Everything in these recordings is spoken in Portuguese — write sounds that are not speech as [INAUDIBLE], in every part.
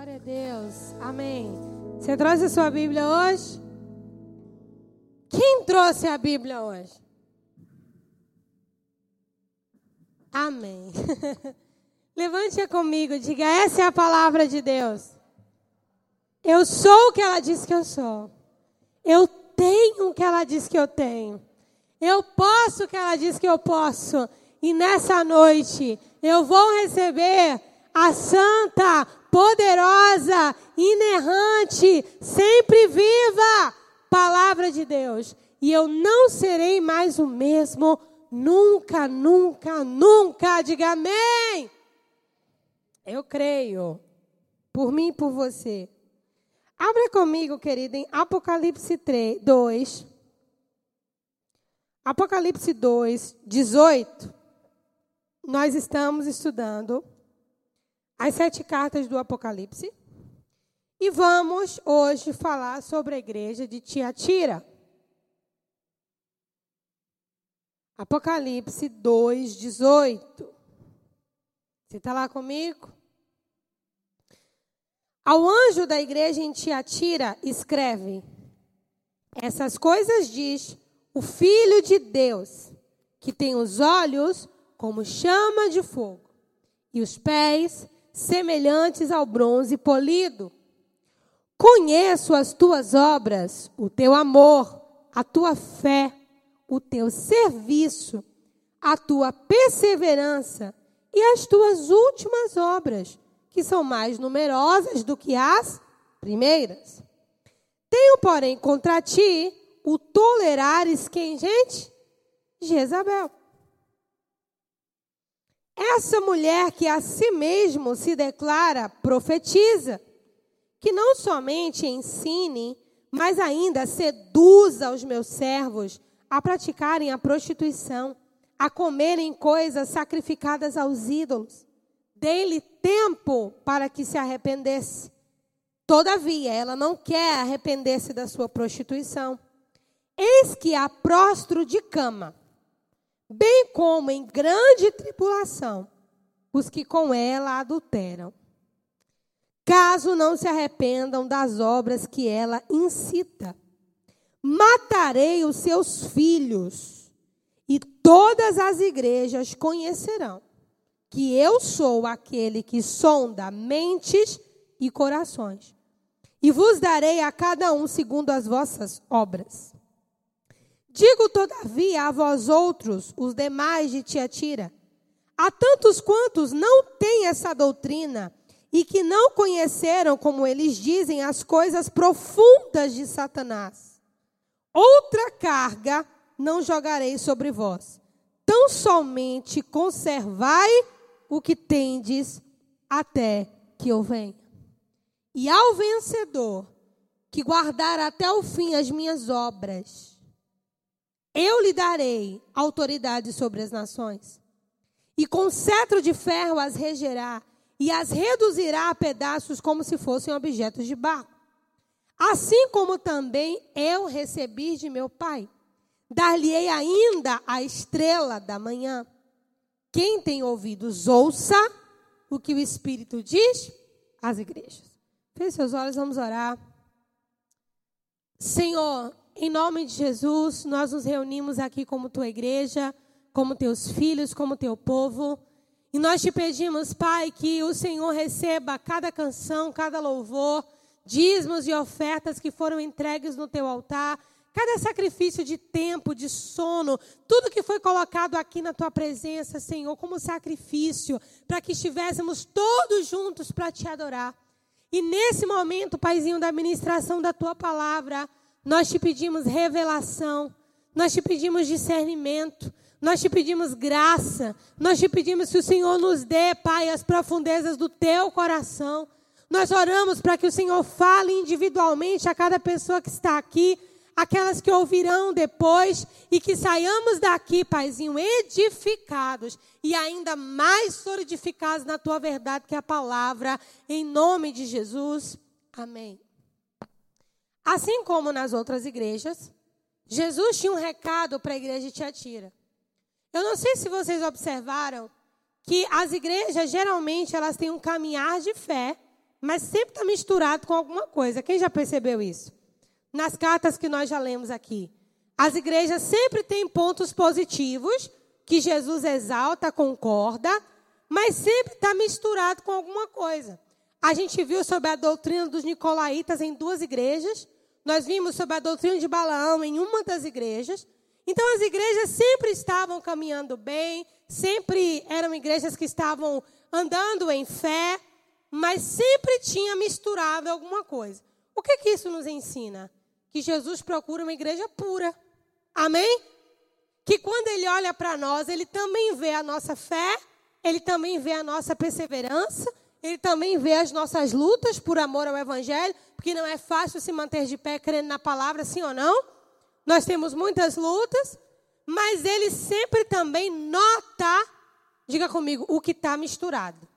Glória a Deus. Amém. Você trouxe a sua Bíblia hoje? Quem trouxe a Bíblia hoje? Amém. [LAUGHS] Levante-a comigo, diga: essa é a palavra de Deus. Eu sou o que ela diz que eu sou. Eu tenho o que ela diz que eu tenho. Eu posso o que ela diz que eu posso. E nessa noite eu vou receber a santa, poderosa, inerrante, sempre viva palavra de Deus. E eu não serei mais o mesmo nunca, nunca, nunca. Diga amém. Eu creio. Por mim e por você. Abra comigo, querido, em Apocalipse 3, 2. Apocalipse 2, 18. Nós estamos estudando as sete cartas do Apocalipse. E vamos hoje falar sobre a igreja de Tiatira. Apocalipse 2, 18. Você está lá comigo? Ao anjo da igreja em Tiatira, escreve: Essas coisas diz o Filho de Deus, que tem os olhos como chama de fogo e os pés semelhantes ao bronze polido. Conheço as tuas obras, o teu amor, a tua fé, o teu serviço, a tua perseverança e as tuas últimas obras, que são mais numerosas do que as primeiras. Tenho, porém, contra ti o tolerares quem, gente? Jezabel. Essa mulher que a si mesmo se declara profetiza, que não somente ensine, mas ainda seduza os meus servos a praticarem a prostituição, a comerem coisas sacrificadas aos ídolos. Dei-lhe tempo para que se arrependesse. Todavia, ela não quer arrepender-se da sua prostituição. Eis que há prostro de cama, bem como em grande tribulação, os que com ela adulteram. Caso não se arrependam das obras que ela incita, matarei os seus filhos, e todas as igrejas conhecerão que eu sou aquele que sonda mentes e corações, e vos darei a cada um segundo as vossas obras. Digo, todavia, a vós outros, os demais de Tiatira, a tantos quantos não têm essa doutrina e que não conheceram, como eles dizem, as coisas profundas de Satanás. Outra carga não jogarei sobre vós. Tão somente conservai o que tendes até que eu venha. E ao vencedor, que guardar até o fim as minhas obras, eu lhe darei autoridade sobre as nações, e com cetro de ferro as regerá, e as reduzirá a pedaços como se fossem objetos de barro. Assim como também eu recebi de meu Pai, dar-lhe-ei ainda a estrela da manhã. Quem tem ouvidos, ouça o que o Espírito diz às igrejas. Feche seus olhos, vamos orar. Senhor, em nome de Jesus, nós nos reunimos aqui como tua igreja, como teus filhos, como teu povo. E nós te pedimos, Pai, que o Senhor receba cada canção, cada louvor, dízimos e ofertas que foram entregues no teu altar, cada sacrifício de tempo, de sono, tudo que foi colocado aqui na tua presença, Senhor, como sacrifício, para que estivéssemos todos juntos para te adorar. E nesse momento, Paizinho, da ministração da tua palavra, nós te pedimos revelação, nós te pedimos discernimento, nós te pedimos graça, nós te pedimos que o Senhor nos dê, Pai, as profundezas do teu coração. Nós oramos para que o Senhor fale individualmente a cada pessoa que está aqui, aquelas que ouvirão depois, e que saiamos daqui, Paizinho, edificados e ainda mais solidificados na tua verdade, que é a palavra, em nome de Jesus. Amém. Assim como nas outras igrejas, Jesus tinha um recado para a igreja de Tiatira. Eu não sei se vocês observaram que as igrejas geralmente elas têm um caminhar de fé mas sempre está misturado com alguma coisa. Quem já percebeu isso? Nas cartas que nós já lemos aqui. As igrejas sempre têm pontos positivos, que Jesus exalta, concorda, mas sempre está misturado com alguma coisa. A gente viu sobre a doutrina dos nicolaítas em duas igrejas. Nós vimos sobre a doutrina de Balaão em uma das igrejas. Então, as igrejas sempre estavam caminhando bem, sempre eram igrejas que estavam andando em fé, mas sempre tinha misturado alguma coisa. O que, que isso nos ensina? Que Jesus procura uma igreja pura. Amém? Que quando ele olha para nós, ele também vê a nossa fé, ele também vê a nossa perseverança, ele também vê as nossas lutas por amor ao Evangelho, porque não é fácil se manter de pé crendo na palavra, sim ou não? Nós temos muitas lutas, mas ele sempre também nota, diga comigo, o que está misturado.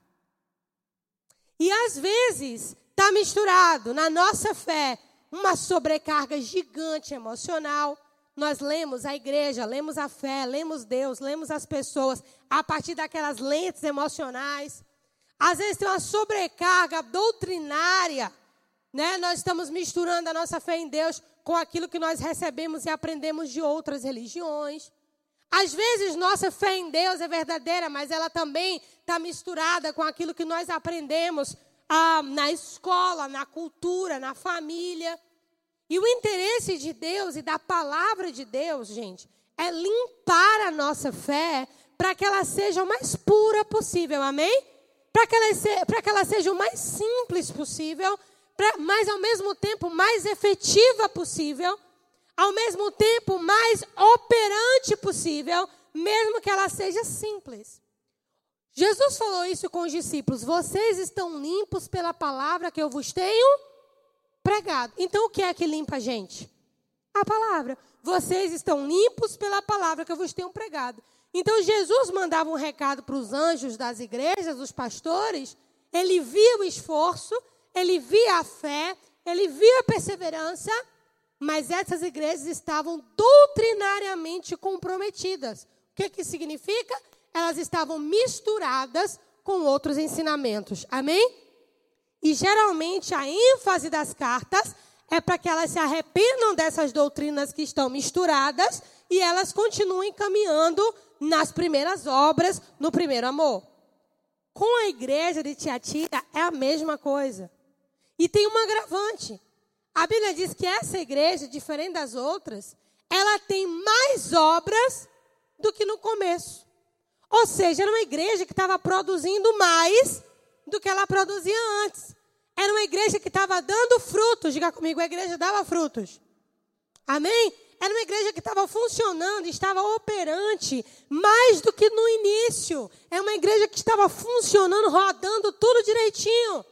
E às vezes está misturado na nossa fé uma sobrecarga gigante emocional. Nós lemos a igreja, lemos a fé, lemos Deus, lemos as pessoas a partir daquelas lentes emocionais. Às vezes tem uma sobrecarga doutrinária, né? Nós estamos misturando a nossa fé em Deus com aquilo que nós recebemos e aprendemos de outras religiões. Às vezes nossa fé em Deus é verdadeira, mas ela também está misturada com aquilo que nós aprendemos ah, na escola, na cultura, na família. E o interesse de Deus e da palavra de Deus, gente, é limpar a nossa fé para que ela seja o mais pura possível, amém? Para que, ela, que ela seja o mais simples possível, pra, mas ao mesmo tempo mais efetiva possível, ao mesmo tempo mais operante possível, mesmo que ela seja simples. Jesus falou isso com os discípulos: Vocês estão limpos pela palavra que eu vos tenho pregado. Então, o que é que limpa a gente? A palavra. Vocês estão limpos pela palavra que eu vos tenho pregado. Então, Jesus mandava um recado para os anjos das igrejas, os pastores. Ele via o esforço, ele via a fé, ele via a perseverança, mas essas igrejas estavam doutrinariamente comprometidas. O que, que significa? Elas estavam misturadas com outros ensinamentos. Amém? E geralmente a ênfase das cartas é para que elas se arrependam dessas doutrinas que estão misturadas e elas continuem caminhando nas primeiras obras, no primeiro amor. Com a igreja de Tiatira é a mesma coisa. E tem um agravante. A Bíblia diz que essa igreja, diferente das outras, ela tem mais obras do que no começo. Ou seja, era uma igreja que estava produzindo mais do que ela produzia antes. Era uma igreja que estava dando frutos. Diga comigo, a igreja dava frutos. Amém? Era uma igreja que estava funcionando, estava operante, mais do que no início. É uma igreja que estava funcionando, rodando tudo direitinho.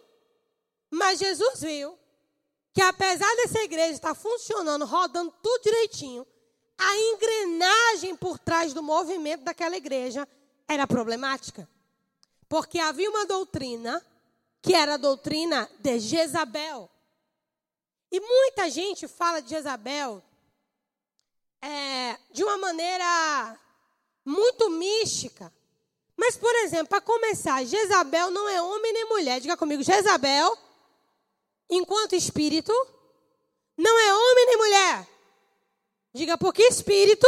Mas Jesus viu que apesar dessa igreja estar funcionando, rodando tudo direitinho, a engrenagem por trás do movimento daquela igreja era problemática. Porque havia uma doutrina, que era a doutrina de Jezabel. E muita gente fala de Jezabel é, de uma maneira muito mística. Mas, por exemplo, para começar, Jezabel não é homem nem mulher. Diga comigo, Jezabel enquanto espírito, não é homem nem mulher. Diga, porque espírito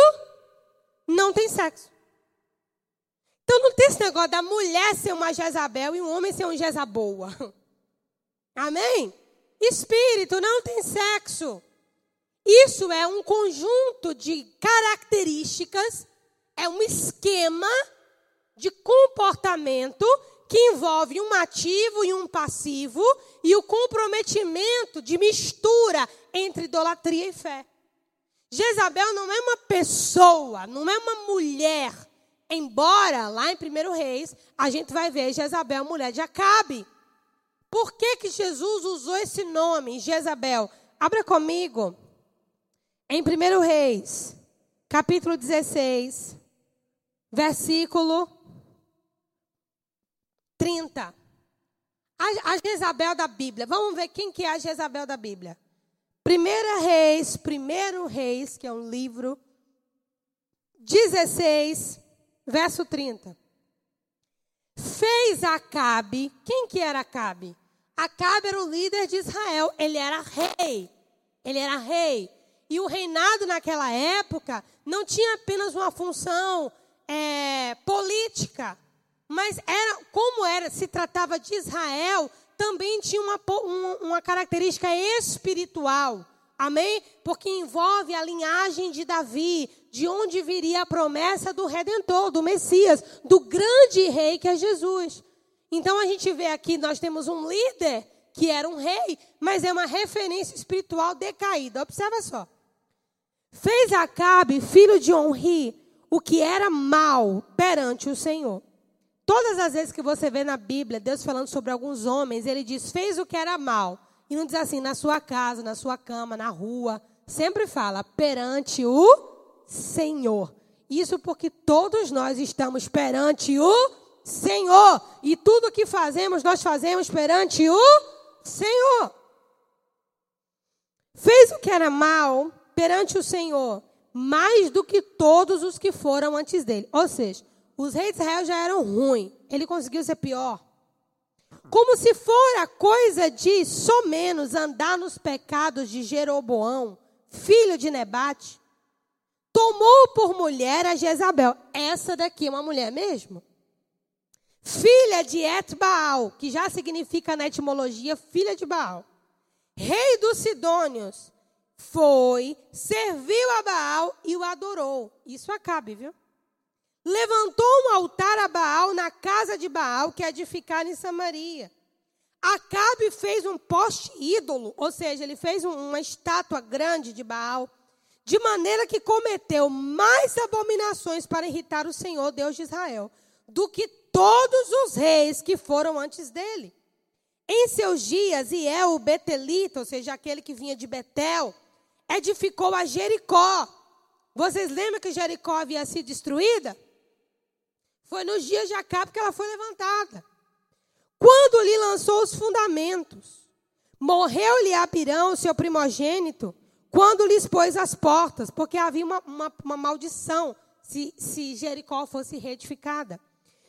não tem sexo. Então não tem esse negócio da mulher ser uma Jezabel e um homem ser um Jezaboa. [LAUGHS] Amém? Espírito não tem sexo. Isso é um conjunto de características, é um esquema de comportamento que envolve um ativo e um passivo e o comprometimento de mistura entre idolatria e fé. Jezabel não é uma pessoa, não é uma mulher. Embora lá em 1 Reis a gente vai ver Jezabel, mulher de Acabe. Por que, que Jesus usou esse nome, Jezabel? Abra comigo. Em 1 Reis, capítulo 16, versículo 30. A, a Jezabel da Bíblia. Vamos ver quem que é a Jezabel da Bíblia. Primeira Reis, Primeiro Reis, que é um livro, 16, verso 30. Fez Acabe, quem que era Acabe? Acabe era o líder de Israel, ele era rei. Ele era rei. E o reinado naquela época não tinha apenas uma função é, política, mas era como era se tratava de Israel, também tinha uma, uma característica espiritual. Amém? Porque envolve a linhagem de Davi, de onde viria a promessa do redentor, do Messias, do grande rei que é Jesus. Então a gente vê aqui, nós temos um líder que era um rei, mas é uma referência espiritual decaída. Observa só. Fez Acabe, filho de Onri, o que era mal perante o Senhor. Todas as vezes que você vê na Bíblia Deus falando sobre alguns homens, ele diz: fez o que era mal. E não diz assim, na sua casa, na sua cama, na rua. Sempre fala, perante o Senhor. Isso porque todos nós estamos perante o Senhor. E tudo que fazemos, nós fazemos perante o Senhor. Fez o que era mal perante o Senhor, mais do que todos os que foram antes dele. Ou seja, os reis de Israel já eram ruins. Ele conseguiu ser pior. Como se fora coisa de somenos andar nos pecados de Jeroboão, filho de Nebate, tomou por mulher a Jezabel. Essa daqui é uma mulher mesmo? Filha de Etbaal, que já significa na etimologia filha de Baal. Rei dos Sidônios, foi, serviu a Baal e o adorou. Isso acabe, viu? levantou um altar a Baal na casa de Baal, que é edificada em Samaria. Acabe fez um poste ídolo, ou seja, ele fez uma estátua grande de Baal, de maneira que cometeu mais abominações para irritar o Senhor, Deus de Israel, do que todos os reis que foram antes dele. Em seus dias, Iel, o Betelita, ou seja, aquele que vinha de Betel, edificou a Jericó. Vocês lembram que Jericó havia sido destruída? Foi nos dias de Acabe que ela foi levantada. Quando lhe lançou os fundamentos, morreu-lhe Abirão, seu primogênito, quando lhe expôs as portas, porque havia uma, uma, uma maldição se, se Jericó fosse reedificada.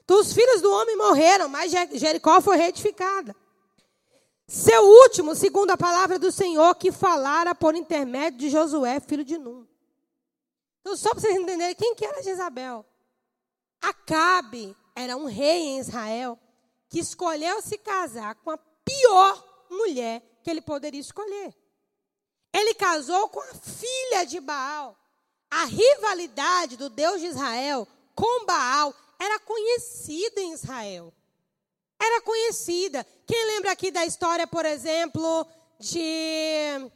Então os filhos do homem morreram, mas Jericó foi reedificada. Seu último, segundo a palavra do Senhor, que falara por intermédio de Josué, filho de Num. Então, só para vocês entenderem quem que era Jezabel. Acabe era um rei em Israel que escolheu se casar com a pior mulher que ele poderia escolher. Ele casou com a filha de Baal. A rivalidade do Deus de Israel com Baal era conhecida em Israel. Era conhecida. Quem lembra aqui da história, por exemplo, de.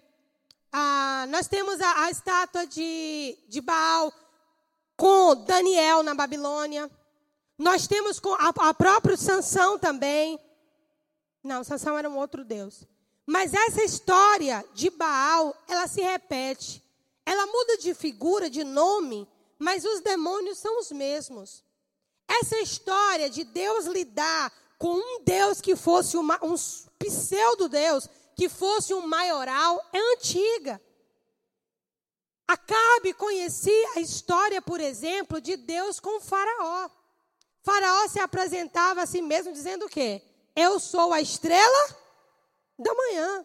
Ah, nós temos a, a estátua de, de Baal com Daniel na Babilônia. Nós temos com a, a própria Sansão também. Não, Sansão era um outro Deus. Mas essa história de Baal, ela se repete. Ela muda de figura, de nome, mas os demônios são os mesmos. Essa história de Deus lidar com um Deus que fosse uma, um pseudo-Deus, que fosse um maioral, é antiga. Acabe conhecia a história, por exemplo, de Deus com Faraó. Faraó se apresentava a si mesmo dizendo o quê? Eu sou a estrela da manhã.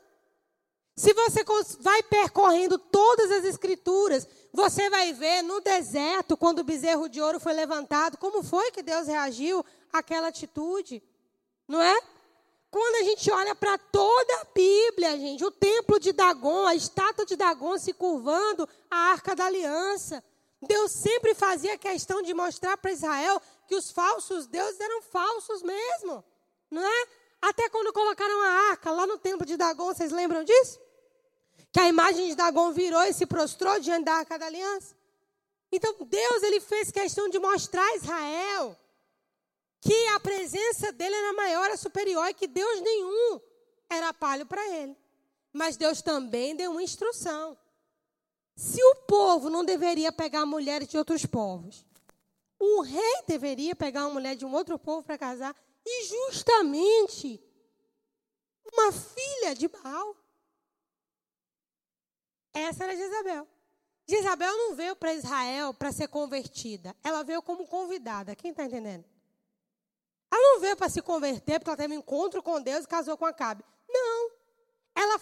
Se você vai percorrendo todas as escrituras, você vai ver no deserto, quando o bezerro de ouro foi levantado, como foi que Deus reagiu àquela atitude. Não é? Quando a gente olha para toda a Bíblia, gente, o templo de Dagon, a estátua de Dagon se curvando, a arca da aliança. Deus sempre fazia questão de mostrar para Israel que os falsos deuses eram falsos mesmo. Não é? Até quando colocaram a arca lá no templo de Dagon, vocês lembram disso? Que a imagem de Dagon virou e se prostrou diante da arca da aliança. Então Deus ele fez questão de mostrar a Israel que a presença dele era maior, era superior e que Deus nenhum era palho para ele. Mas Deus também deu uma instrução. Se o povo não deveria pegar mulheres de outros povos, um rei deveria pegar uma mulher de um outro povo para casar, e justamente uma filha de Baal. Essa era Jezabel. Jezabel não veio para Israel para ser convertida, ela veio como convidada. Quem está entendendo? Ela não veio para se converter porque ela teve um encontro com Deus e casou com Acabe.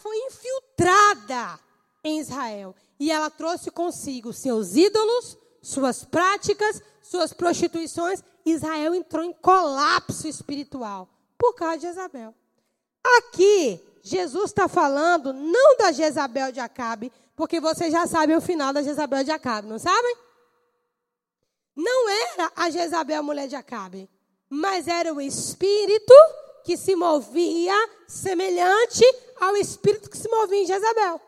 foi infiltrada em Israel. E ela trouxe consigo seus ídolos, suas práticas, suas prostituições. Israel entrou em colapso espiritual por causa de Jezabel. Aqui, Jesus está falando não da Jezabel de Acabe, porque vocês já sabem o final da Jezabel de Acabe, não sabem? Não era a Jezabel, mulher de Acabe, mas era o espírito que se movia semelhante ao espírito que se movia em Jezabel.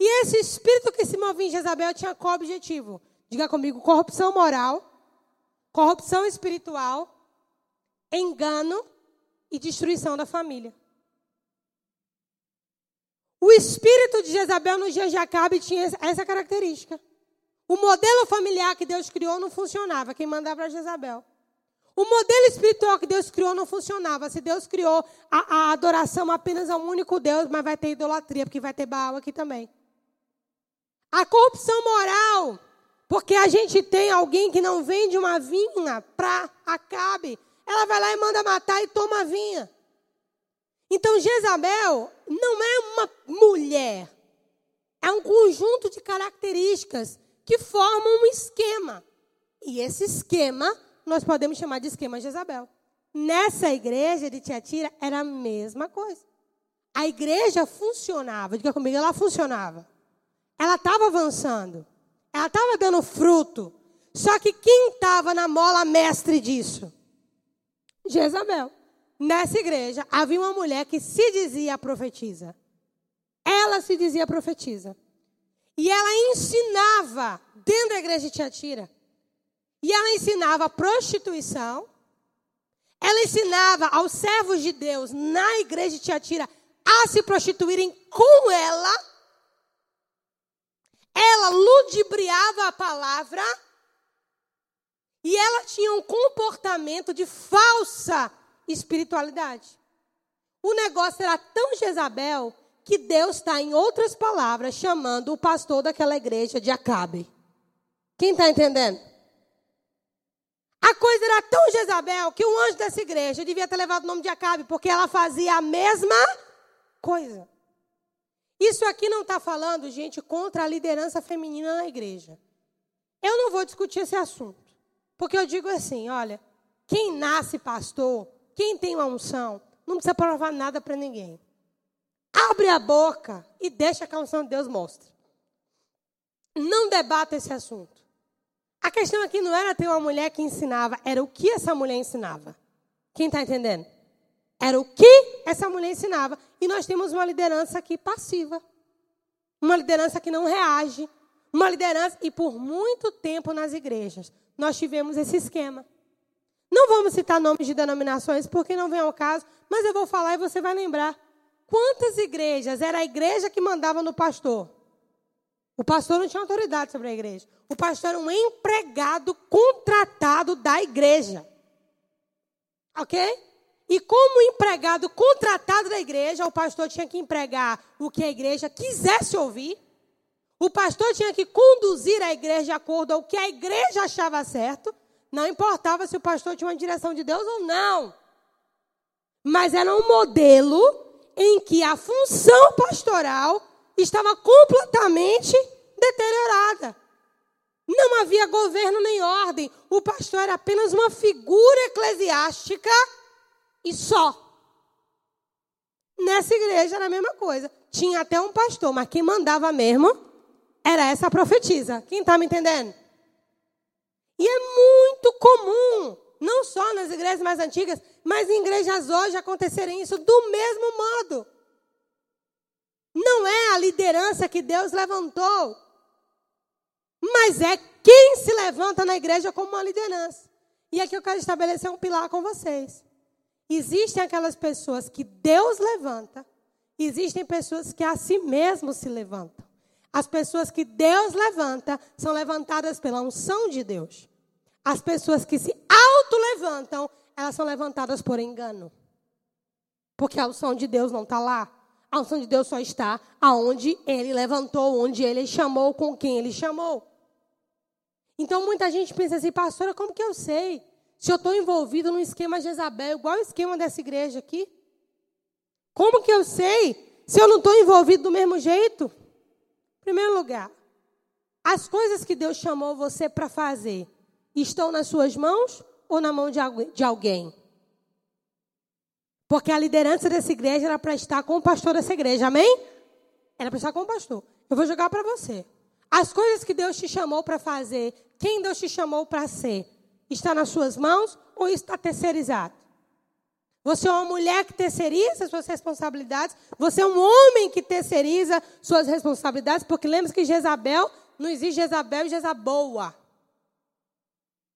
E esse espírito que se movia em Jezabel tinha qual objetivo? Diga comigo: corrupção moral, corrupção espiritual, engano e destruição da família. O espírito de Jezabel no dia de Acabe tinha essa característica. O modelo familiar que Deus criou não funcionava. Quem mandava era Jezabel. O modelo espiritual que Deus criou não funcionava. Se Deus criou a, a adoração apenas a um único Deus, mas vai ter idolatria, porque vai ter Baal aqui também. A corrupção moral, porque a gente tem alguém que não vende uma vinha para Acabe, ela vai lá e manda matar e toma a vinha. Então Jezabel não é uma mulher, é um conjunto de características que formam um esquema. E esse esquema nós podemos chamar de esquema Jezabel. Nessa igreja de Tiatira era a mesma coisa. A igreja funcionava, diga comigo, ela funcionava. Ela estava avançando. Ela estava dando fruto. Só que quem estava na mola mestre disso? Jezabel nessa igreja havia uma mulher que se dizia profetisa. Ela se dizia profetisa. E ela ensinava dentro da igreja de Tiatira. E ela ensinava prostituição. Ela ensinava aos servos de Deus na igreja de Tiatira a se prostituírem com ela. Ela ludibriava a palavra. E ela tinha um comportamento de falsa espiritualidade. O negócio era tão Jezabel que Deus está, em outras palavras, chamando o pastor daquela igreja de Acabe. Quem está entendendo? A coisa era tão Jezabel que o anjo dessa igreja devia ter levado o nome de Acabe, porque ela fazia a mesma coisa. Isso aqui não está falando, gente, contra a liderança feminina na igreja. Eu não vou discutir esse assunto. Porque eu digo assim: olha, quem nasce pastor quem tem uma unção não precisa provar nada para ninguém. Abre a boca e deixa que a unção de Deus mostre. Não debata esse assunto. A questão aqui não era ter uma mulher que ensinava, era o que essa mulher ensinava. Quem está entendendo? Era o que essa mulher ensinava. E nós temos uma liderança aqui passiva. Uma liderança que não reage. Uma liderança, e por muito tempo nas igrejas, nós tivemos esse esquema. Não vamos citar nomes de denominações, porque não vem ao caso, mas eu vou falar e você vai lembrar. Quantas igrejas era a igreja que mandava no pastor? O pastor não tinha autoridade sobre a igreja. O pastor era um empregado contratado da igreja. Ok? E como empregado contratado da igreja, o pastor tinha que empregar o que a igreja quisesse ouvir. O pastor tinha que conduzir a igreja de acordo com o que a igreja achava certo. Não importava se o pastor tinha uma direção de Deus ou não. Mas era um modelo em que a função pastoral estava completamente deteriorada. Não havia governo nem ordem. O pastor era apenas uma figura eclesiástica e só. Nessa igreja era a mesma coisa. Tinha até um pastor, mas quem mandava mesmo era essa profetisa. Quem está me entendendo? E é muito comum, não só nas igrejas mais antigas, mas em igrejas hoje acontecerem isso do mesmo modo. Não é a liderança que Deus levantou, mas é quem se levanta na igreja como uma liderança. E aqui eu quero estabelecer um pilar com vocês. Existem aquelas pessoas que Deus levanta, existem pessoas que a si mesmo se levantam. As pessoas que Deus levanta são levantadas pela unção de Deus. As pessoas que se auto-levantam, elas são levantadas por engano. Porque a unção de Deus não está lá. A unção de Deus só está aonde Ele levantou, onde Ele chamou, com quem Ele chamou. Então muita gente pensa assim, pastora, como que eu sei se eu estou envolvido num esquema Jezabel, igual o esquema dessa igreja aqui? Como que eu sei se eu não estou envolvido do mesmo jeito? Primeiro lugar, as coisas que Deus chamou você para fazer estão nas suas mãos ou na mão de alguém? Porque a liderança dessa igreja era para estar com o pastor dessa igreja, amém? Era para estar com o pastor. Eu vou jogar para você. As coisas que Deus te chamou para fazer, quem Deus te chamou para ser, está nas suas mãos ou está terceirizado? Você é uma mulher que terceiriza suas responsabilidades. Você é um homem que terceiriza suas responsabilidades. Porque lembra que Jezabel, não existe Jezabel e Jezaboa.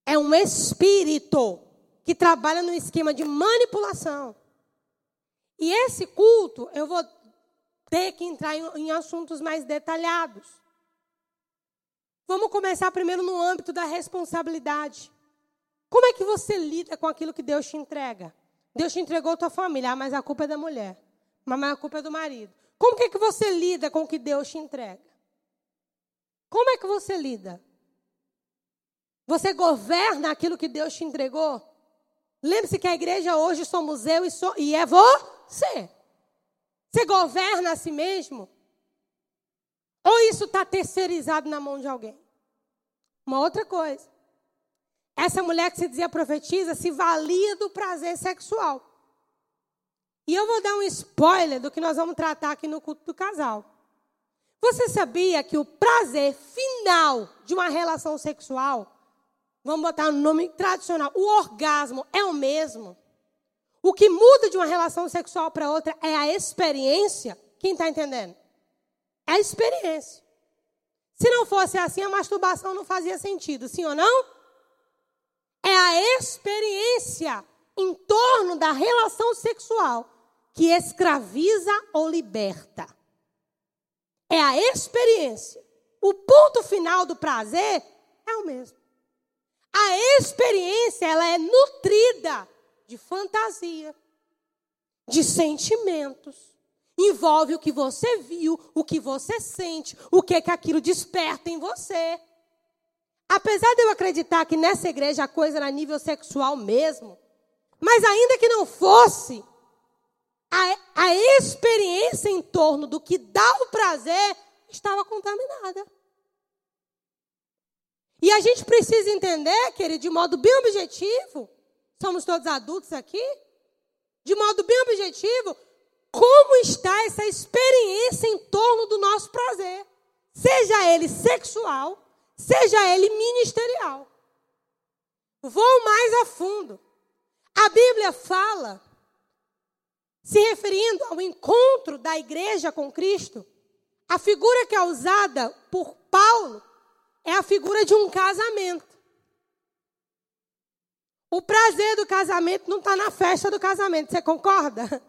É um espírito que trabalha no esquema de manipulação. E esse culto, eu vou ter que entrar em, em assuntos mais detalhados. Vamos começar primeiro no âmbito da responsabilidade. Como é que você lida com aquilo que Deus te entrega? Deus te entregou a tua família, ah, mas a culpa é da mulher. Mas a culpa é do marido. Como é que você lida com o que Deus te entrega? Como é que você lida? Você governa aquilo que Deus te entregou? Lembre-se que a igreja hoje somos eu e, sou, e é você. Você governa a si mesmo? Ou isso está terceirizado na mão de alguém? Uma outra coisa. Essa mulher que se dizia profetiza se valia do prazer sexual. E eu vou dar um spoiler do que nós vamos tratar aqui no culto do casal. Você sabia que o prazer final de uma relação sexual, vamos botar um nome tradicional, o orgasmo é o mesmo? O que muda de uma relação sexual para outra é a experiência. Quem está entendendo? É a experiência. Se não fosse assim, a masturbação não fazia sentido, sim ou não? É a experiência em torno da relação sexual que escraviza ou liberta. É a experiência. O ponto final do prazer é o mesmo. A experiência ela é nutrida de fantasia, de sentimentos. Envolve o que você viu, o que você sente, o que é que aquilo desperta em você. Apesar de eu acreditar que nessa igreja a coisa era nível sexual mesmo, mas ainda que não fosse, a, a experiência em torno do que dá o prazer estava contaminada. E a gente precisa entender, querido, de modo bem objetivo, somos todos adultos aqui, de modo bem objetivo, como está essa experiência em torno do nosso prazer, seja ele sexual, seja ele ministerial. Vou mais a fundo. A Bíblia fala, se referindo ao encontro da igreja com Cristo, a figura que é usada por Paulo é a figura de um casamento. O prazer do casamento não está na festa do casamento, você concorda?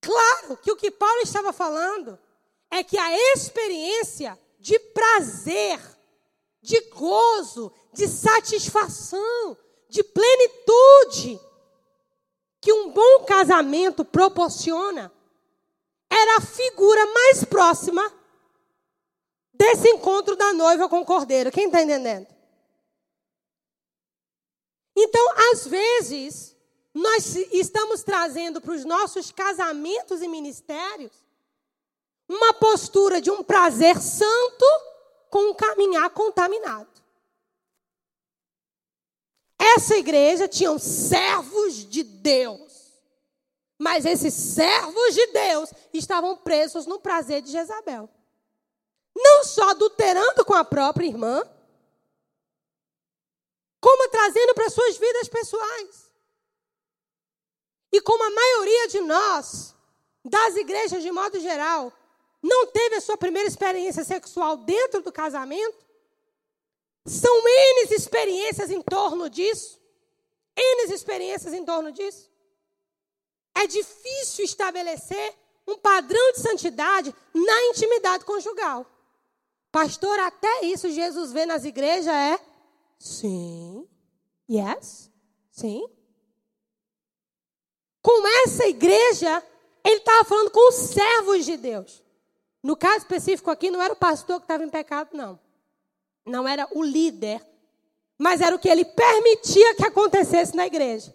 Claro que o que Paulo estava falando é que a experiência de prazer, de gozo, de satisfação, de plenitude que um bom casamento proporciona era a figura mais próxima desse encontro da noiva com o cordeiro. Quem está entendendo? Então, às vezes, nós estamos trazendo para os nossos casamentos e ministérios uma postura de um prazer santo com um caminhar contaminado. Essa igreja tinha servos de Deus. Mas esses servos de Deus estavam presos no prazer de Jezabel. Não só adulterando com a própria irmã, como trazendo para suas vidas pessoais. E como a maioria de nós, das igrejas de modo geral, não teve a sua primeira experiência sexual dentro do casamento, são N experiências em torno disso. N experiências em torno disso. É difícil estabelecer um padrão de santidade na intimidade conjugal. Pastor, até isso Jesus vê nas igrejas é? Sim. Yes? Sim. Com essa igreja, ele estava falando com os servos de Deus. No caso específico aqui, não era o pastor que estava em pecado, não. Não era o líder. Mas era o que ele permitia que acontecesse na igreja.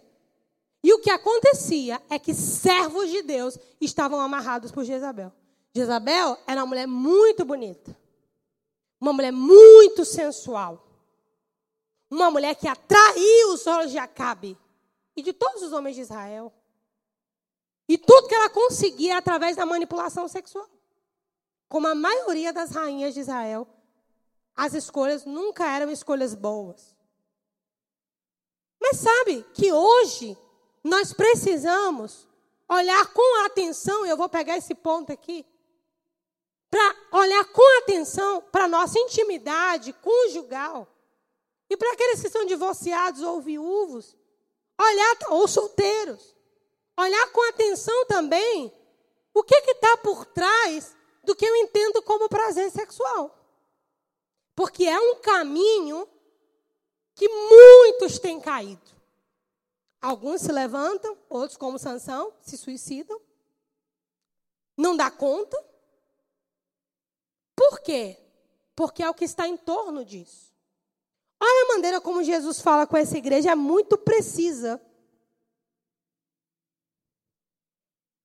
E o que acontecia é que servos de Deus estavam amarrados por Jezabel. Jezabel era uma mulher muito bonita. Uma mulher muito sensual. Uma mulher que atraiu os olhos de Acabe e de todos os homens de Israel. E tudo que ela conseguia através da manipulação sexual. Como a maioria das rainhas de Israel, as escolhas nunca eram escolhas boas. Mas sabe que hoje nós precisamos olhar com atenção, eu vou pegar esse ponto aqui, para olhar com atenção para a nossa intimidade conjugal. E para aqueles que são divorciados ou viúvos, olhar, ou solteiros, olhar com atenção também o que está por trás do que eu entendo como prazer sexual. Porque é um caminho que muitos têm caído. Alguns se levantam, outros, como Sansão, se suicidam. Não dá conta. Por quê? Porque é o que está em torno disso. Olha a maneira como Jesus fala com essa igreja, é muito precisa.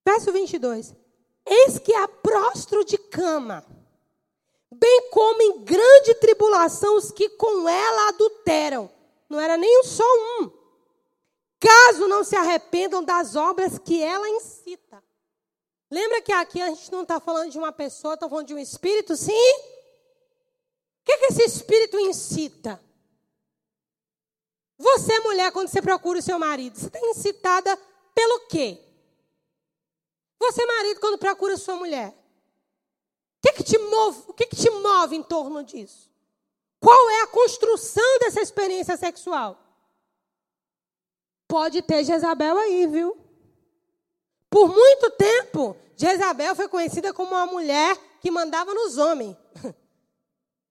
Verso 22. Eis que há prostro de cama, bem como em grande tribulação os que com ela adulteram. Não era nem só um. Caso não se arrependam das obras que ela incita. Lembra que aqui a gente não está falando de uma pessoa, está falando de um espírito, sim? O que, que esse espírito incita? Você, mulher, quando você procura o seu marido, você está incitada pelo quê? Você, marido, quando procura sua mulher, que, que te move? O que, que te move em torno disso? Qual é a construção dessa experiência sexual? Pode ter Jezabel aí, viu? Por muito tempo, Jezabel foi conhecida como uma mulher que mandava nos homens. [LAUGHS]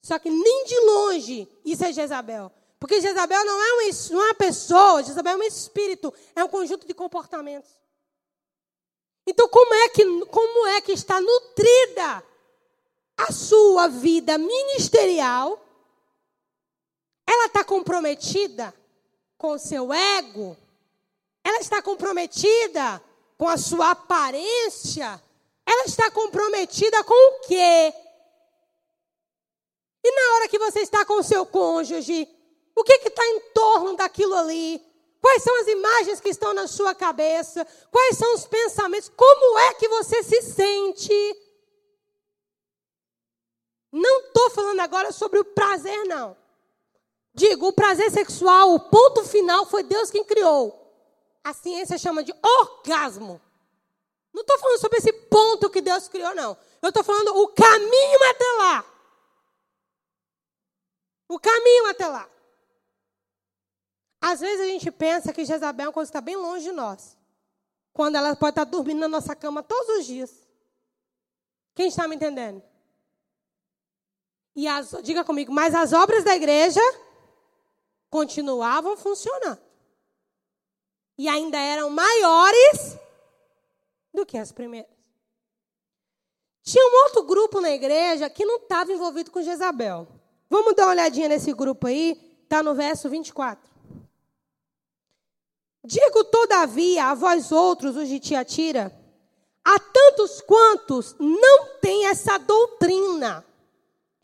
Só que nem de longe isso é Jezabel. Porque Jezabel não é, uma, é uma pessoa, Jezabel é um espírito, é um conjunto de comportamentos. Então, como é que, como é que está nutrida a sua vida ministerial? Ela está comprometida com o seu ego? Ela está comprometida com a sua aparência? Ela está comprometida com o quê? E na hora que você está com o seu cônjuge, o que está em torno daquilo ali? Quais são as imagens que estão na sua cabeça? Quais são os pensamentos? Como é que você se sente? Não estou falando agora sobre o prazer, não. Digo, o prazer sexual, o ponto final foi Deus quem criou. A ciência chama de orgasmo. Não estou falando sobre esse ponto que Deus criou, não. Eu estou falando o caminho até lá. O caminho até lá. Às vezes a gente pensa que Jezabel é uma coisa que está bem longe de nós. Quando ela pode estar dormindo na nossa cama todos os dias. Quem está me entendendo? E as, diga comigo, mas as obras da igreja continuavam funcionando. E ainda eram maiores do que as primeiras. Tinha um outro grupo na igreja que não estava envolvido com Jezabel. Vamos dar uma olhadinha nesse grupo aí, está no verso 24. Digo, todavia, a vós outros, os de Tiatira, a tantos quantos não têm essa doutrina,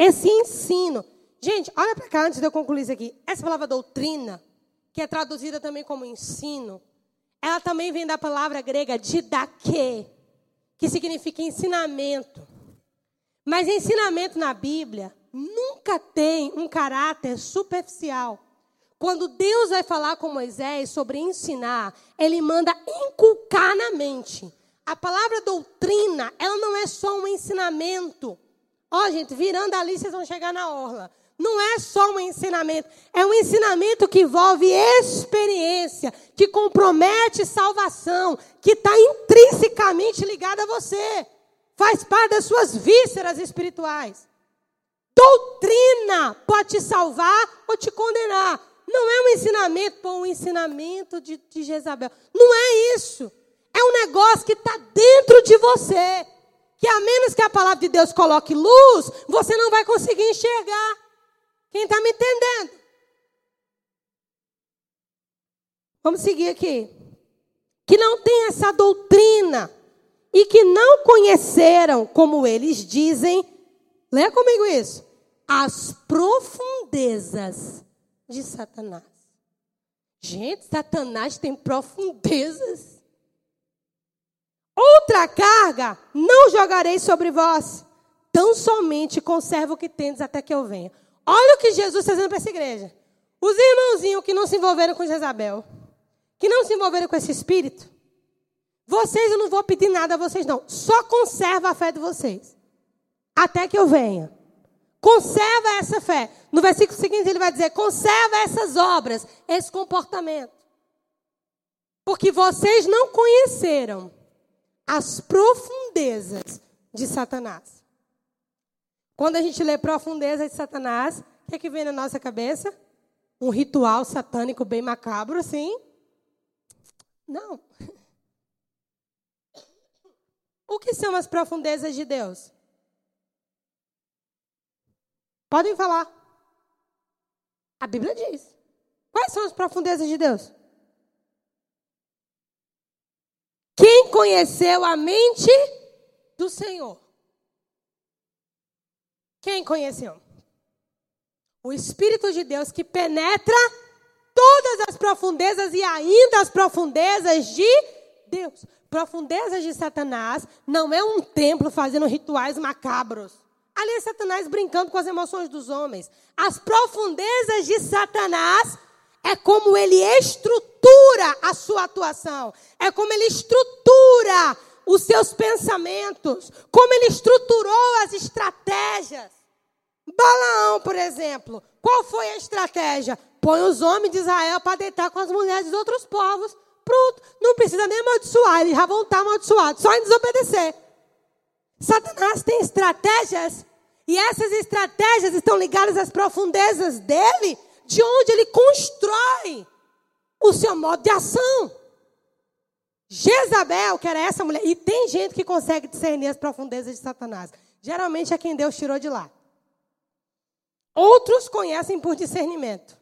esse ensino. Gente, olha para cá antes de eu concluir isso aqui. Essa palavra doutrina, que é traduzida também como ensino, ela também vem da palavra grega didaque, que significa ensinamento. Mas ensinamento na Bíblia nunca tem um caráter superficial. Quando Deus vai falar com Moisés sobre ensinar, ele manda inculcar na mente. A palavra doutrina, ela não é só um ensinamento. Ó, oh, gente, virando ali, vocês vão chegar na orla. Não é só um ensinamento, é um ensinamento que envolve experiência, que compromete salvação, que está intrinsecamente ligado a você, faz parte das suas vísceras espirituais. Doutrina pode te salvar ou te condenar. Não é um ensinamento, pô, um ensinamento de, de Jezabel. Não é isso. É um negócio que está dentro de você. Que a menos que a palavra de Deus coloque luz, você não vai conseguir enxergar. Quem está me entendendo? Vamos seguir aqui. que não têm essa doutrina e que não conheceram, como eles dizem, leia comigo isso, as profundezas de Satanás. Gente, Satanás tem profundezas. Outra carga não jogarei sobre vós, tão somente conserva o que tendes até que eu venha. Olha o que Jesus está dizendo para essa igreja. Os irmãozinhos que não se envolveram com Jezabel, que não se envolveram com esse espírito, vocês eu não vou pedir nada a vocês não. Só conserva a fé de vocês. Até que eu venha. Conserva essa fé. No versículo seguinte ele vai dizer: conserva essas obras, esse comportamento. Porque vocês não conheceram as profundezas de Satanás. Quando a gente lê profundeza de Satanás, o que, é que vem na nossa cabeça? Um ritual satânico bem macabro, assim? Não. O que são as profundezas de Deus? Podem falar. A Bíblia diz. Quais são as profundezas de Deus? Quem conheceu a mente do Senhor? Quem conheceu? O Espírito de Deus que penetra todas as profundezas e ainda as profundezas de Deus. Profundezas de Satanás não é um templo fazendo rituais macabros. Ali é Satanás brincando com as emoções dos homens. As profundezas de Satanás é como ele estrutura a sua atuação, é como ele estrutura os seus pensamentos, como ele estruturou as estratégias. Balaão, por exemplo, qual foi a estratégia? Põe os homens de Israel para deitar com as mulheres dos outros povos. Pronto, não precisa nem amaldiçoar, eles já vão estar amaldiçoados, só em desobedecer. Satanás tem estratégias, e essas estratégias estão ligadas às profundezas dele, de onde ele constrói o seu modo de ação. Jezabel, que era essa mulher, e tem gente que consegue discernir as profundezas de Satanás. Geralmente é quem Deus tirou de lá. Outros conhecem por discernimento.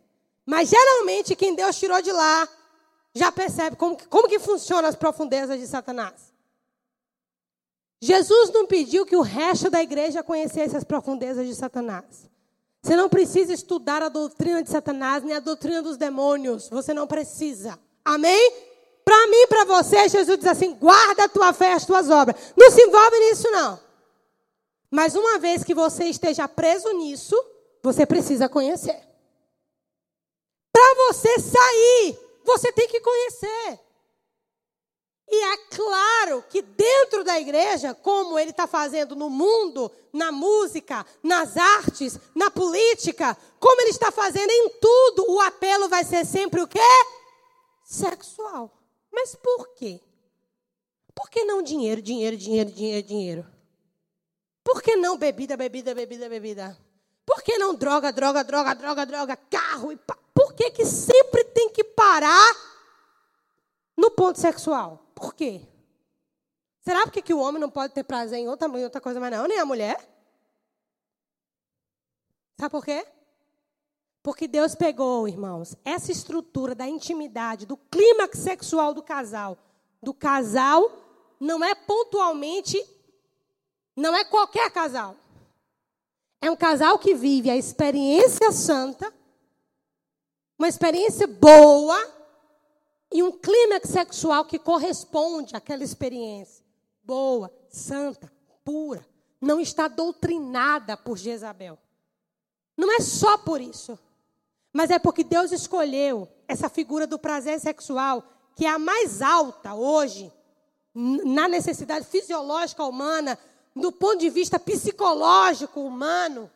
Mas geralmente quem Deus tirou de lá já percebe como, como que funcionam as profundezas de Satanás. Jesus não pediu que o resto da igreja conhecesse as profundezas de Satanás. Você não precisa estudar a doutrina de Satanás nem a doutrina dos demônios. Você não precisa. Amém? Para mim, para você, Jesus diz assim: guarda a tua fé e as tuas obras. Não se envolve nisso, não. Mas uma vez que você esteja preso nisso, você precisa conhecer. Para você sair, você tem que conhecer. E é claro que dentro da igreja, como ele está fazendo no mundo, na música, nas artes, na política, como ele está fazendo em tudo, o apelo vai ser sempre o quê? Sexual. Mas por quê? Por que não dinheiro, dinheiro, dinheiro, dinheiro, dinheiro? Por que não bebida, bebida, bebida, bebida? Por que não droga, droga, droga, droga, droga, carro? E pa... Por que, que sempre tem que parar no ponto sexual? Por quê? Será porque que o homem não pode ter prazer em outra, em outra coisa mais não, nem a mulher? Sabe por quê? Porque Deus pegou, irmãos, essa estrutura da intimidade, do clímax sexual do casal. Do casal não é pontualmente, não é qualquer casal. É um casal que vive a experiência santa, uma experiência boa e um clímax sexual que corresponde àquela experiência. Boa, santa, pura. Não está doutrinada por Jezabel. Não é só por isso. Mas é porque Deus escolheu essa figura do prazer sexual, que é a mais alta hoje, na necessidade fisiológica humana, do ponto de vista psicológico humano,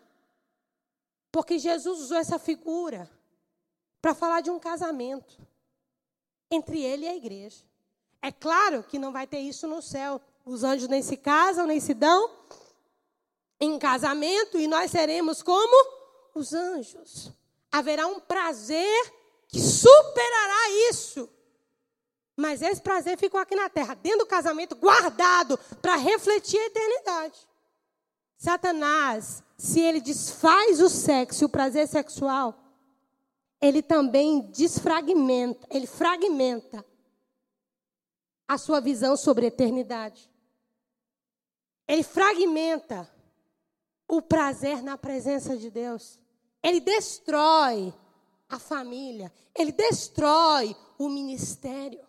porque Jesus usou essa figura para falar de um casamento entre ele e a igreja. É claro que não vai ter isso no céu. Os anjos nem se casam, nem se dão em casamento, e nós seremos como os anjos. Haverá um prazer que superará isso. Mas esse prazer ficou aqui na terra, dentro do casamento, guardado para refletir a eternidade. Satanás, se ele desfaz o sexo o prazer sexual, ele também desfragmenta, ele fragmenta a sua visão sobre a eternidade. Ele fragmenta o prazer na presença de Deus. Ele destrói a família. Ele destrói o ministério.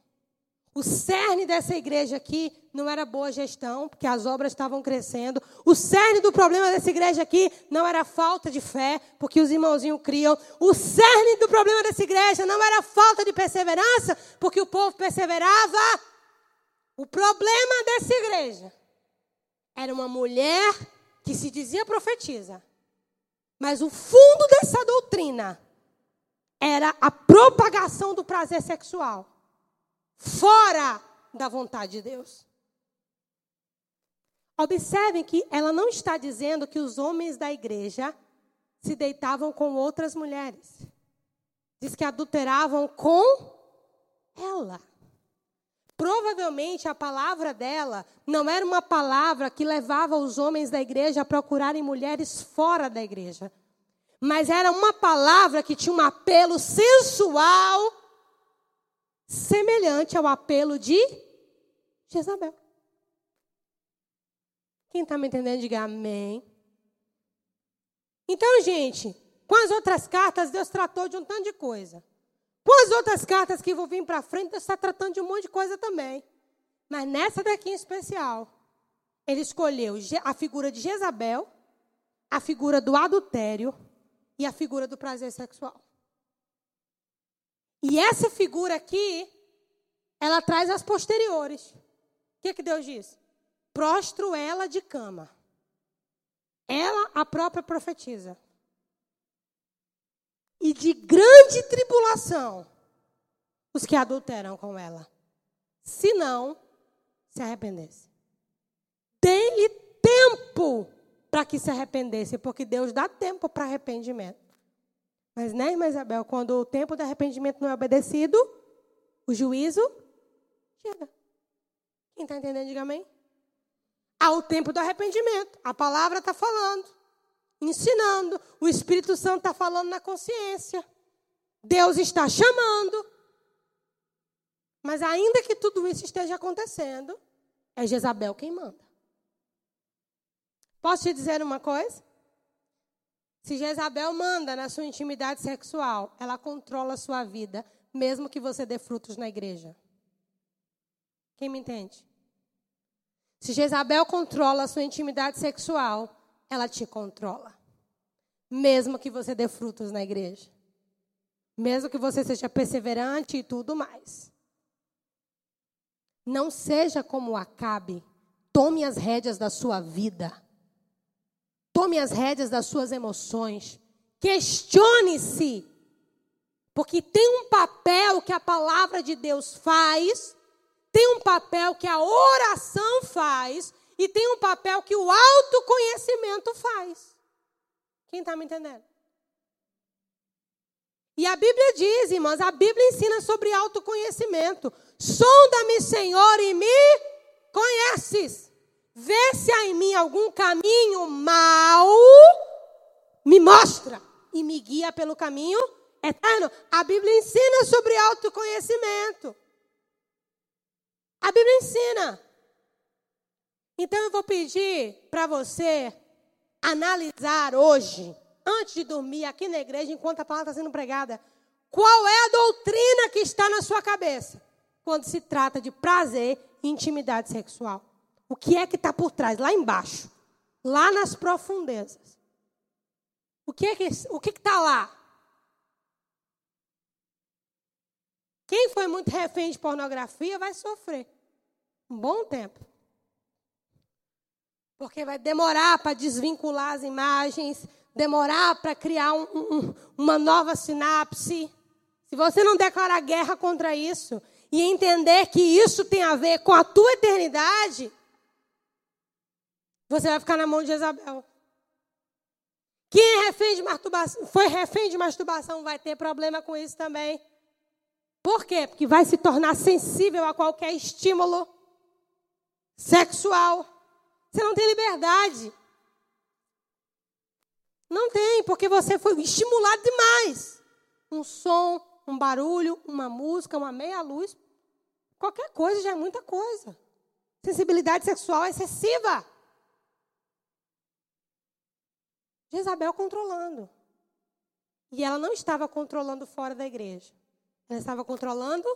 O cerne dessa igreja aqui não era boa gestão, porque as obras estavam crescendo. O cerne do problema dessa igreja aqui não era falta de fé, porque os irmãozinhos criam. O cerne do problema dessa igreja não era falta de perseverança, porque o povo perseverava. O problema dessa igreja era uma mulher que se dizia profetiza. Mas o fundo dessa doutrina era a propagação do prazer sexual fora da vontade de Deus. Observem que ela não está dizendo que os homens da igreja se deitavam com outras mulheres. Diz que adulteravam com ela. Provavelmente a palavra dela não era uma palavra que levava os homens da igreja a procurarem mulheres fora da igreja. Mas era uma palavra que tinha um apelo sensual semelhante ao apelo de Jezabel. Quem está me entendendo, diga amém. Então, gente, com as outras cartas, Deus tratou de um tanto de coisa. Com as outras cartas que vão vir para frente, Deus está tratando de um monte de coisa também. Mas nessa daqui em especial, ele escolheu a figura de Jezabel, a figura do adultério e a figura do prazer sexual. E essa figura aqui, ela traz as posteriores. O que, é que Deus diz? Prostro ela de cama. Ela, a própria profetiza. E de grande tribulação os que adulteram com ela. Se não, se arrependesse. Dê-lhe tempo para que se arrependesse, porque Deus dá tempo para arrependimento. Mas, né, irmã Isabel, quando o tempo do arrependimento não é obedecido, o juízo chega. Quem está entendendo, diga amém. Há o tempo do arrependimento. A palavra está falando, ensinando. O Espírito Santo está falando na consciência. Deus está chamando. Mas ainda que tudo isso esteja acontecendo, é Jezabel quem manda. Posso te dizer uma coisa? Se Jezabel manda na sua intimidade sexual, ela controla a sua vida, mesmo que você dê frutos na igreja. Quem me entende? Se Jezabel controla a sua intimidade sexual, ela te controla. Mesmo que você dê frutos na igreja. Mesmo que você seja perseverante e tudo mais. Não seja como Acabe. Tome as rédeas da sua vida. Tome as rédeas das suas emoções. Questione-se. Porque tem um papel que a palavra de Deus faz, tem um papel que a oração faz, e tem um papel que o autoconhecimento faz. Quem está me entendendo? E a Bíblia diz, irmãs, a Bíblia ensina sobre autoconhecimento. Sonda-me, Senhor, e me conheces. Vê se há em mim algum caminho mau, me mostra e me guia pelo caminho eterno. A Bíblia ensina sobre autoconhecimento. A Bíblia ensina. Então eu vou pedir para você analisar hoje, antes de dormir aqui na igreja, enquanto a palavra está sendo pregada, qual é a doutrina que está na sua cabeça quando se trata de prazer e intimidade sexual. O que é que está por trás, lá embaixo, lá nas profundezas? O que é que o que está lá? Quem foi muito refém de pornografia vai sofrer um bom tempo. Porque vai demorar para desvincular as imagens, demorar para criar um, um, uma nova sinapse. Se você não declarar guerra contra isso e entender que isso tem a ver com a tua eternidade, você vai ficar na mão de Jezabel. Quem é refém de masturbação, foi refém de masturbação vai ter problema com isso também. Por quê? Porque vai se tornar sensível a qualquer estímulo sexual. Você não tem liberdade. Não tem, porque você foi estimulado demais. Um som, um barulho, uma música, uma meia luz. Qualquer coisa já é muita coisa. Sensibilidade sexual excessiva. Jezabel controlando. E ela não estava controlando fora da igreja. Ela estava controlando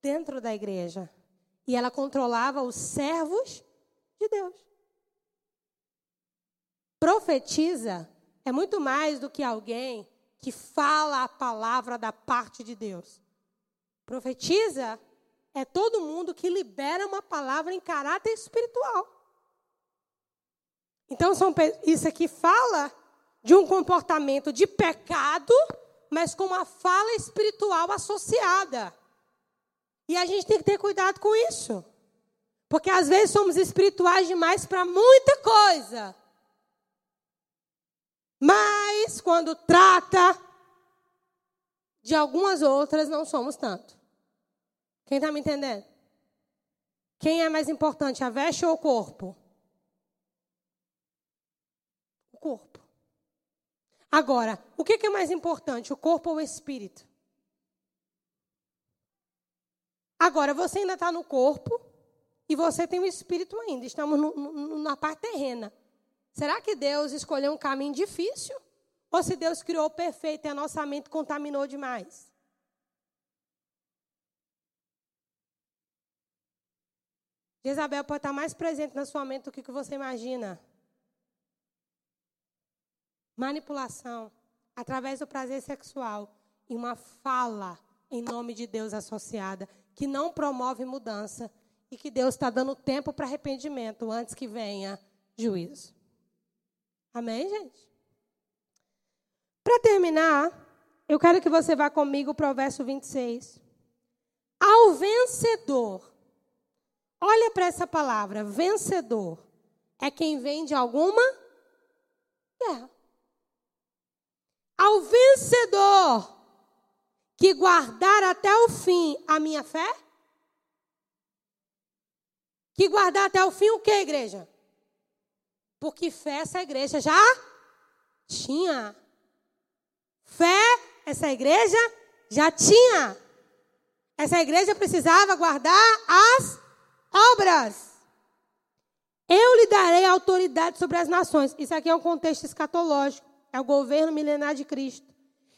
dentro da igreja. E ela controlava os servos de Deus. Profetiza é muito mais do que alguém que fala a palavra da parte de Deus. Profetiza é todo mundo que libera uma palavra em caráter espiritual. Então, são, isso aqui fala de um comportamento de pecado, mas com uma fala espiritual associada. E a gente tem que ter cuidado com isso. Porque às vezes somos espirituais demais para muita coisa. Mas quando trata de algumas outras, não somos tanto. Quem está me entendendo? Quem é mais importante, a veste ou o corpo? O corpo. Agora, o que é mais importante, o corpo ou o espírito? Agora, você ainda está no corpo e você tem o espírito ainda. Estamos no, no, na parte terrena. Será que Deus escolheu um caminho difícil? Ou se Deus criou o perfeito e a nossa mente contaminou demais? Jezabel pode estar mais presente na sua mente do que você imagina. Manipulação, através do prazer sexual e uma fala em nome de Deus associada, que não promove mudança e que Deus está dando tempo para arrependimento antes que venha juízo. Amém, gente? Para terminar, eu quero que você vá comigo para o verso 26. Ao vencedor Olha para essa palavra, vencedor. É quem vem de alguma guerra. Ao vencedor que guardar até o fim a minha fé? Que guardar até o fim o que, igreja? Porque fé essa igreja já tinha. Fé essa igreja já tinha. Essa igreja precisava guardar as obras. Eu lhe darei autoridade sobre as nações. Isso aqui é um contexto escatológico. É o governo milenar de Cristo.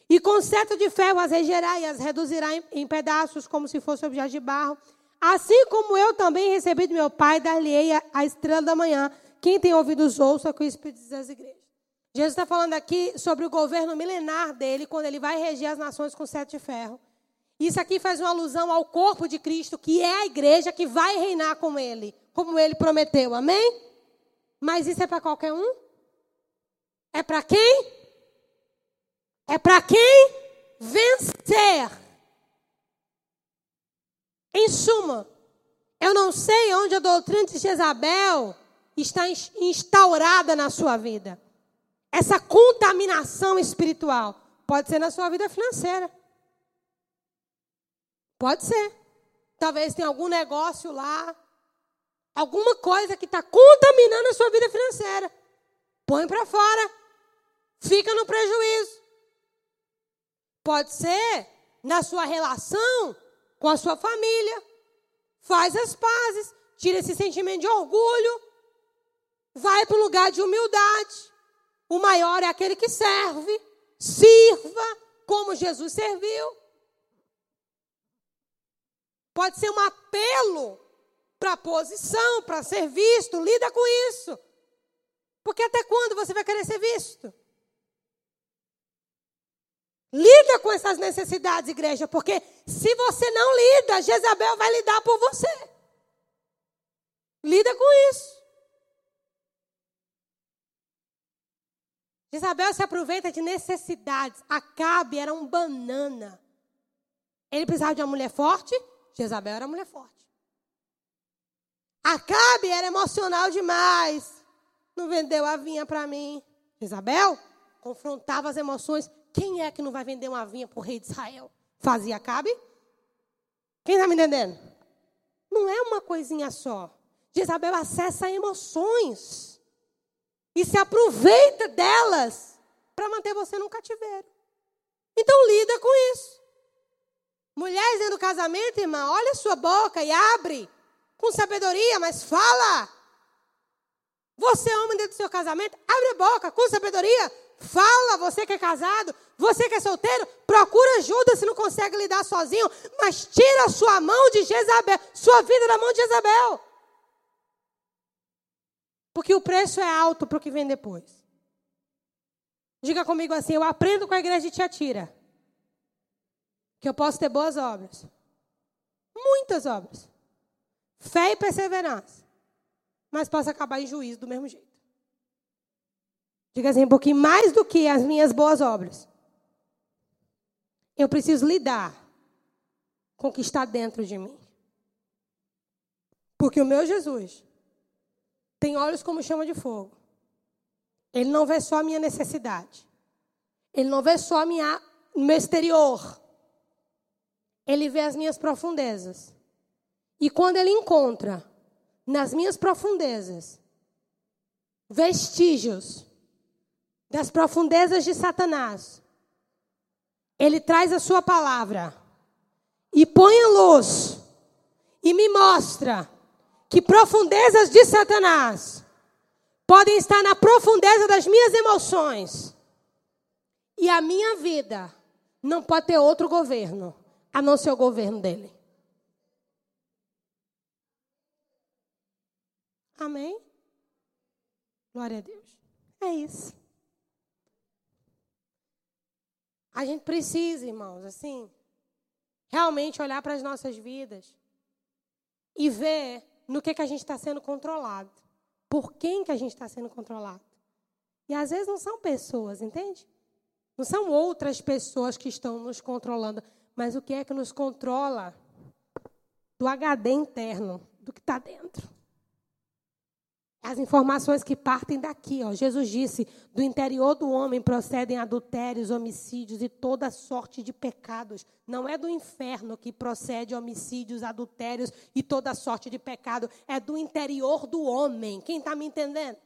E com certo de ferro as regerá e as reduzirá em, em pedaços, como se fosse objeto de barro. Assim como eu também recebi de meu Pai, dar-lhe a, estrela da manhã. Quem tem ouvidos, ouça que o Espírito diz às igrejas. Jesus está falando aqui sobre o governo milenar dele, quando ele vai reger as nações com sete de ferro. Isso aqui faz uma alusão ao corpo de Cristo, que é a igreja que vai reinar com ele, como ele prometeu. Amém? Mas isso é para qualquer um? É para quem? É para quem vencer. Em suma, eu não sei onde a doutrina de Jezabel está instaurada na sua vida. Essa contaminação espiritual pode ser na sua vida financeira. Pode ser. Talvez tenha algum negócio lá, alguma coisa que está contaminando a sua vida financeira. Põe para fora. Fica no prejuízo. Pode ser na sua relação com a sua família. Faz as pazes. Tira esse sentimento de orgulho. Vai para o lugar de humildade. O maior é aquele que serve. Sirva como Jesus serviu. Pode ser um apelo para posição, para ser visto. Lida com isso. Porque até quando você vai querer ser visto? Lida com essas necessidades, igreja, porque se você não lida, Jezabel vai lidar por você. Lida com isso. Jezabel se aproveita de necessidades. Acabe era um banana. Ele precisava de uma mulher forte, Jezabel era mulher forte. Acabe era emocional demais. Não vendeu a vinha para mim. Jezabel confrontava as emoções. Quem é que não vai vender uma vinha para o rei de Israel? Fazia Acabe? Quem está me entendendo? Não é uma coisinha só. Jezabel acessa emoções e se aproveita delas para manter você no cativeiro. Então lida com isso. Mulheres dentro do casamento, irmã, olha a sua boca e abre com sabedoria, mas fala. Você, homem dentro do seu casamento, abre a boca com sabedoria, fala. Você que é casado, você que é solteiro, procura ajuda se não consegue lidar sozinho, mas tira a sua mão de Jezabel, sua vida da mão de Jezabel. Porque o preço é alto para o que vem depois. Diga comigo assim: eu aprendo com a igreja de Tiatira que eu posso ter boas obras, muitas obras, fé e perseverança, mas posso acabar em juízo do mesmo jeito. Diga assim, pouquinho mais do que as minhas boas obras. Eu preciso lidar com o que está dentro de mim. Porque o meu Jesus tem olhos como chama de fogo. Ele não vê só a minha necessidade. Ele não vê só a minha, o meu exterior. Ele vê as minhas profundezas. E quando ele encontra nas minhas profundezas vestígios das profundezas de Satanás, ele traz a sua palavra e põe a luz e me mostra que profundezas de Satanás podem estar na profundeza das minhas emoções. E a minha vida não pode ter outro governo a não ser o governo dele. Amém? Glória a Deus. É isso. A gente precisa, irmãos, assim, realmente olhar para as nossas vidas e ver no que, que a gente está sendo controlado. Por quem que a gente está sendo controlado. E às vezes não são pessoas, entende? Não são outras pessoas que estão nos controlando, mas o que é que nos controla do HD interno, do que está dentro. As informações que partem daqui, ó. Jesus disse: do interior do homem procedem adultérios, homicídios e toda sorte de pecados. Não é do inferno que procede homicídios, adultérios e toda sorte de pecado. É do interior do homem. Quem está me entendendo?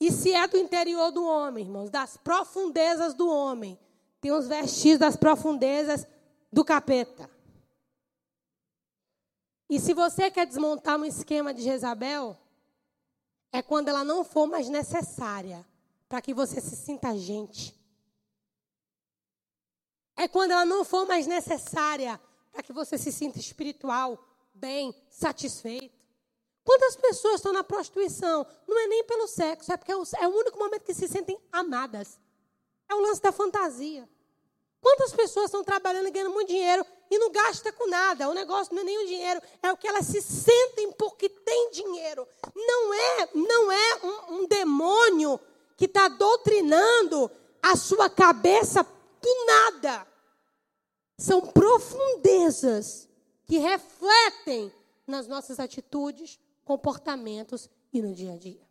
E se é do interior do homem, irmãos, das profundezas do homem, tem os vestígios das profundezas do capeta. E se você quer desmontar um esquema de Jezabel, é quando ela não for mais necessária para que você se sinta gente. É quando ela não for mais necessária para que você se sinta espiritual, bem, satisfeito. Quantas pessoas estão na prostituição? Não é nem pelo sexo, é porque é o é único momento que se sentem amadas. É o lance da fantasia. Quantas pessoas estão trabalhando e ganhando muito dinheiro e não gasta com nada? O negócio não é nem o dinheiro, é o que elas se sentem porque tem dinheiro. Não é, não é um, um demônio que está doutrinando a sua cabeça do nada. São profundezas que refletem nas nossas atitudes, comportamentos e no dia a dia.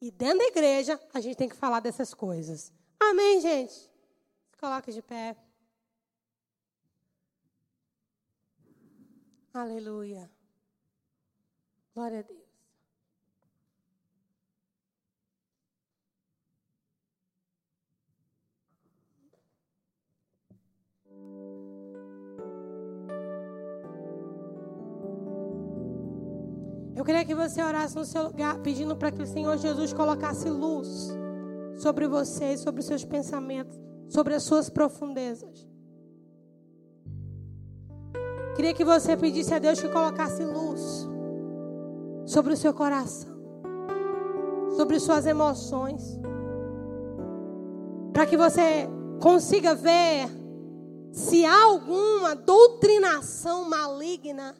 E dentro da igreja, a gente tem que falar dessas coisas. Amém, gente? Coloque de pé. Aleluia. Glória a Deus. Eu queria que você orasse no seu lugar, pedindo para que o Senhor Jesus colocasse luz sobre você, sobre os seus pensamentos, sobre as suas profundezas. Queria que você pedisse a Deus que colocasse luz sobre o seu coração, sobre suas emoções, para que você consiga ver se há alguma doutrinação maligna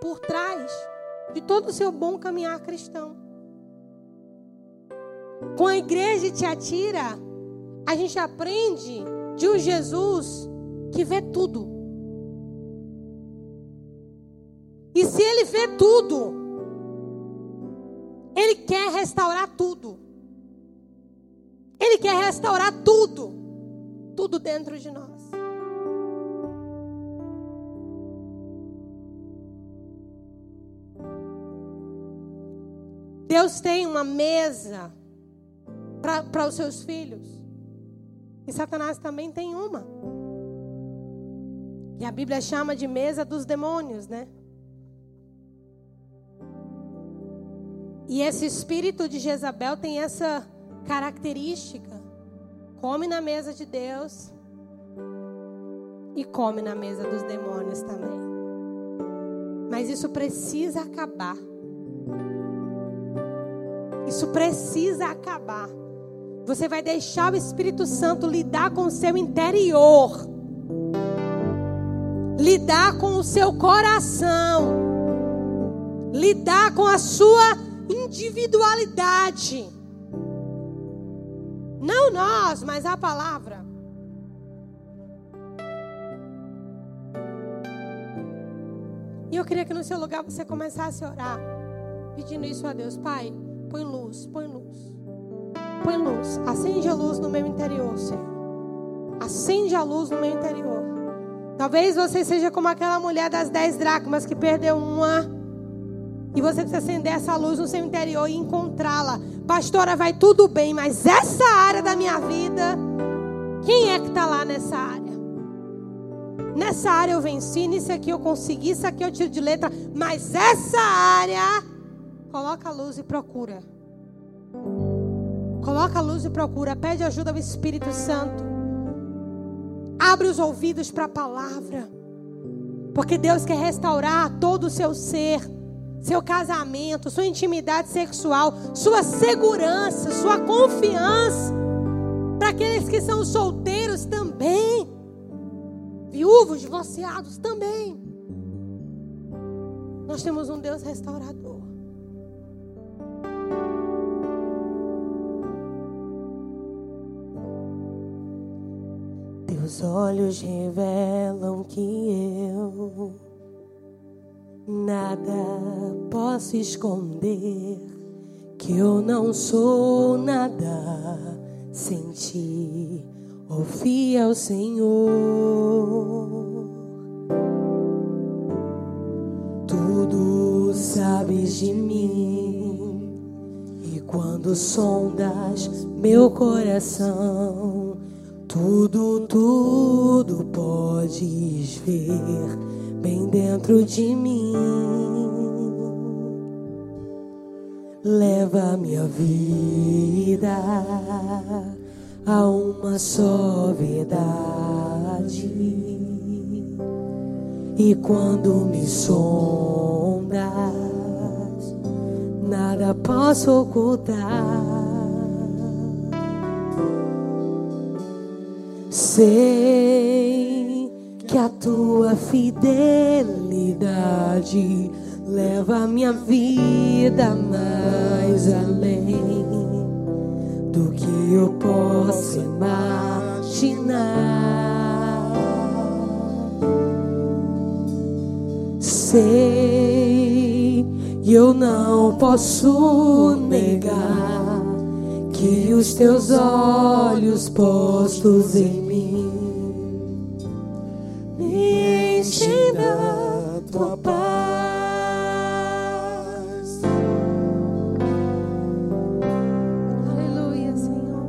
por trás de todo o seu bom caminhar cristão. Com a igreja de Tiatira, a gente aprende de um Jesus que vê tudo. E se ele vê tudo, ele quer restaurar tudo. Ele quer restaurar tudo. Tudo dentro de nós. Deus tem uma mesa para os seus filhos. E Satanás também tem uma. Que a Bíblia chama de mesa dos demônios, né? E esse espírito de Jezabel tem essa característica. Come na mesa de Deus e come na mesa dos demônios também. Mas isso precisa acabar. Isso precisa acabar. Você vai deixar o Espírito Santo lidar com o seu interior, lidar com o seu coração, lidar com a sua individualidade. Não nós, mas a palavra. E eu queria que no seu lugar você começasse a orar, pedindo isso a Deus. Pai, põe luz, põe luz. Põe luz, acende a luz no meu interior, Senhor. Acende a luz no meu interior. Talvez você seja como aquela mulher das dez dracmas que perdeu uma. E você precisa acender essa luz no seu interior e encontrá-la. Pastora, vai tudo bem, mas essa área da minha vida, quem é que está lá nessa área? Nessa área eu venci, nisso aqui eu consegui, isso aqui eu tiro de letra, mas essa área, coloca a luz e procura. Coloca a luz e procura. Pede ajuda ao Espírito Santo. Abre os ouvidos para a palavra. Porque Deus quer restaurar todo o seu ser, seu casamento, sua intimidade sexual, sua segurança, sua confiança. Para aqueles que são solteiros também. Viúvos, divorciados também. Nós temos um Deus restaurador. Teus olhos revelam que eu nada posso esconder, que eu não sou nada sem ti, oh, fiel Senhor. Tudo sabes de mim, e quando sondas meu coração tudo, tudo podes ver bem dentro de mim. Leva minha vida a uma só verdade. E quando me sondas, nada posso ocultar. Sei que a tua fidelidade leva minha vida mais além do que eu posso imaginar. Sei e eu não posso negar que os teus olhos postos em mim me enchem da tua paz. Aleluia, Senhor.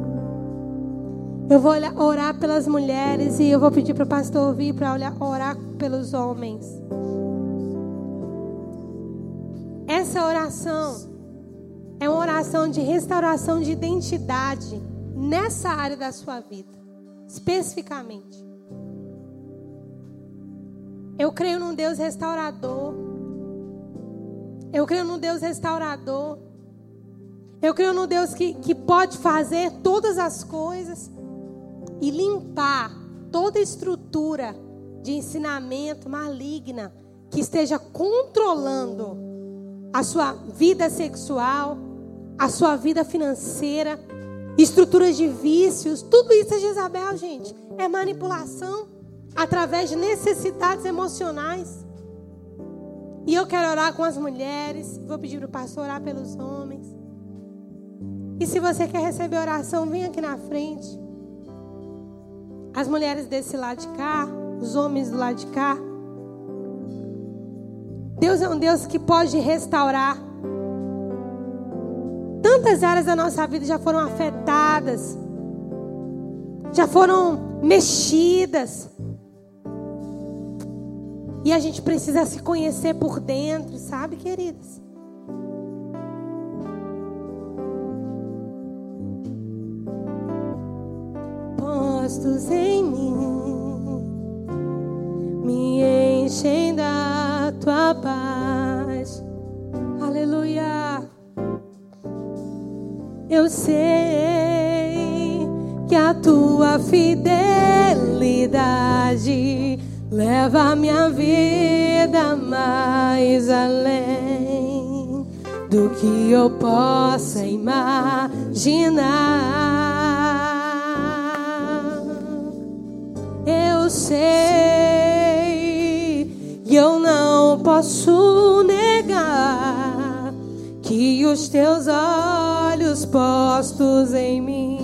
Eu vou orar pelas mulheres e eu vou pedir para o pastor vir para orar pelos homens. Essa oração é uma oração de restauração de identidade nessa área da sua vida, especificamente. Eu creio num Deus restaurador. Eu creio num Deus restaurador. Eu creio num Deus que, que pode fazer todas as coisas e limpar toda estrutura de ensinamento maligna que esteja controlando a sua vida sexual, a sua vida financeira, estruturas de vícios, tudo isso é Jezabel, gente. É manipulação através de necessidades emocionais. E eu quero orar com as mulheres, vou pedir para o pastor orar pelos homens. E se você quer receber oração, vem aqui na frente. As mulheres desse lado de cá, os homens do lado de cá. Deus é um Deus que pode restaurar Tantas áreas da nossa vida já foram afetadas, já foram mexidas. E a gente precisa se conhecer por dentro, sabe, queridas? Postos em mim, me enchem da tua paz. Aleluia. Eu sei que a tua fidelidade Leva minha vida mais além do que eu possa imaginar. Eu sei posso negar que os teus olhos postos em mim